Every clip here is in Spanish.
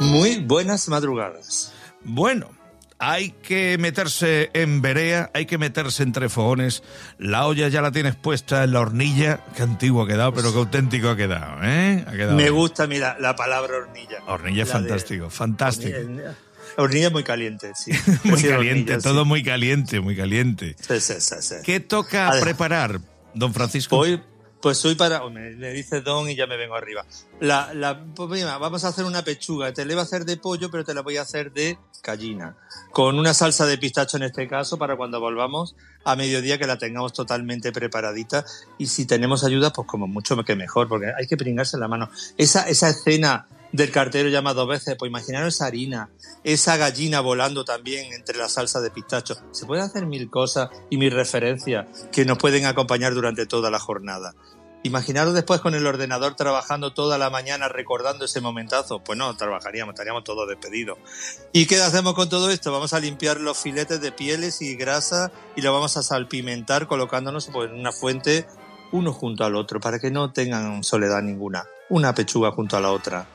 Muy buenas madrugadas. Bueno, hay que meterse en berea, hay que meterse entre fogones. La olla ya la tienes puesta en la hornilla. Qué antiguo ha quedado, pero qué auténtico ha quedado, ¿eh? Ha quedado Me bien. gusta, mira, la palabra hornilla. Hornilla es de- fantástico, fantástico. Hornilla, hornilla muy caliente, sí. Muy Sí, caliente, hornilla, todo sí. muy caliente, muy caliente. Sí. ¿Qué toca preparar, don Francisco? Hoy, pues hoy para. Me, dice Don y ya me vengo arriba. La, la, pues vamos a hacer una pechuga. Te la iba a hacer de pollo, pero te la voy a hacer de gallina. Con una salsa de pistacho en este caso, para cuando volvamos a mediodía que la tengamos totalmente preparadita. Y si tenemos ayuda, pues como mucho que mejor, porque hay que pringarse la mano. Esa, esa escena del cartero llama dos veces, pues imaginaros esa harina, esa gallina volando también entre la salsa de pistacho. Se pueden hacer mil cosas y mil referencias que nos pueden acompañar durante toda la jornada. Imaginaros después con el ordenador trabajando toda la mañana recordando ese momentazo. Pues no, trabajaríamos, estaríamos todos despedidos. ¿Y qué hacemos con todo esto? Vamos a limpiar los filetes de pieles y grasa y lo vamos a salpimentar colocándonos pues, en una fuente uno junto al otro para que no tengan soledad ninguna. Una pechuga junto a la otra.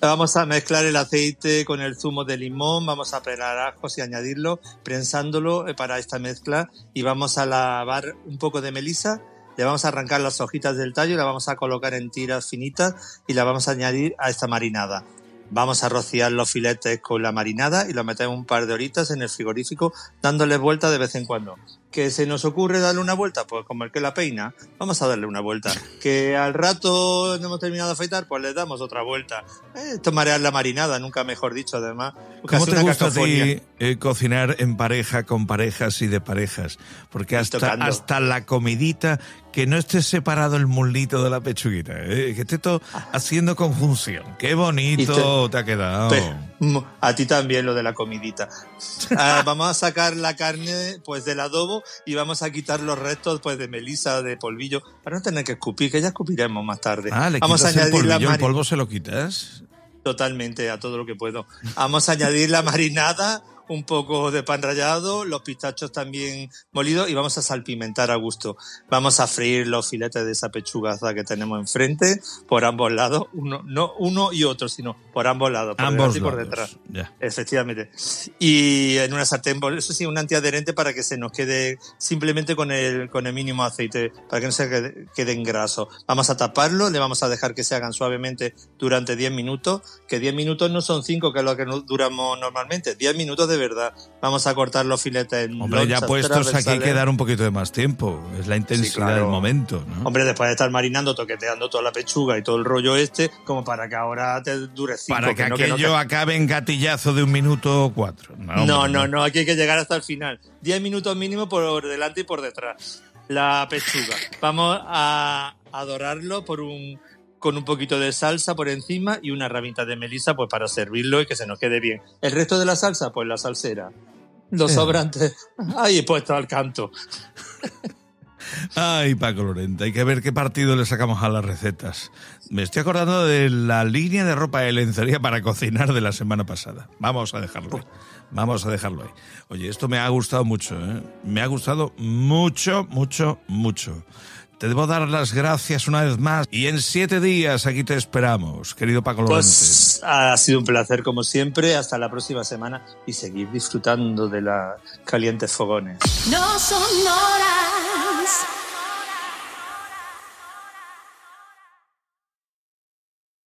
Vamos a mezclar el aceite con el zumo de limón, vamos a pelar ajos y añadirlo, prensándolo eh, para esta mezcla y vamos a lavar un poco de melisa, le vamos a arrancar las hojitas del tallo la vamos a colocar en tiras finitas y la vamos a añadir a esta marinada. Vamos a rociar los filetes con la marinada y lo metemos un par de horitas en el frigorífico dándole vuelta de vez en cuando. ¿Que se nos ocurre darle una vuelta? Pues como el que la peina, vamos a darle una vuelta. ¿Que al rato no hemos terminado de afeitar? Pues le damos otra vuelta. Eh, esto es marear la marinada, nunca mejor dicho además. ¿Cómo te gusta a cacofonía. ti eh, cocinar en pareja, con parejas y de parejas? Porque hasta, hasta la comidita, que no esté separado el mulito de la pechuguita, eh, que esté todo haciendo conjunción. Qué bonito te, ha quedado. Pe- a ti también lo de la comidita. Ah, vamos a sacar la carne pues del adobo y vamos a quitar los restos pues de melisa, de polvillo, para no tener que escupir, que ya escupiremos más tarde. Ah, le vamos a el añadir la el mari- polvo se lo quitas. totalmente a todo lo que puedo. Vamos a añadir la marinada, un poco de pan rallado, los pistachos también molidos y vamos a salpimentar a gusto. Vamos a freír los filetes de esa pechugaza que tenemos enfrente por ambos lados, uno, no uno y otro, sino por ambos lados, por Ambos y por detrás. Efectivamente. Y en una sartén, eso sí, un antiadherente para que se nos quede simplemente con el, con el mínimo aceite, para que no se quede, quede en graso. Vamos a taparlo, le vamos a dejar que se hagan suavemente durante 10 minutos, que 10 minutos no son 5, que es lo que duramos normalmente, 10 minutos de verdad. Vamos a cortar los filetes en Hombre, ya puestos aquí hay que dar un poquito de más tiempo. Es la intensidad claro. del momento, ¿no? Hombre, después de estar marinando, toqueteando toda la pechuga y todo el rollo este, como para que ahora te dure 5. Para que, no, que no, aquello que- acabe en gatillazo de un minuto o cuatro. No, No, no, no, aquí hay que llegar hasta el final. 10 minutos mínimo por delante y por detrás. La pechuga. Vamos a, a dorarlo por un, con un poquito de salsa por encima y una ramita de melisa pues para servirlo y que se nos quede bien. El resto de la salsa, pues la salsera. Los Eh. sobrantes, ahí puesto al canto. Ay, Paco Lorente, hay que ver qué partido le sacamos a las recetas. Me estoy acordando de la línea de ropa de lencería para cocinar de la semana pasada. Vamos a dejarlo ahí. Vamos a dejarlo ahí. Oye, esto me ha gustado mucho, ¿eh? Me ha gustado mucho, mucho, mucho. Te debo dar las gracias una vez más y en siete días aquí te esperamos, querido Paco Lorente. Pues ha sido un placer como siempre. Hasta la próxima semana y seguir disfrutando de las calientes fogones. No son horas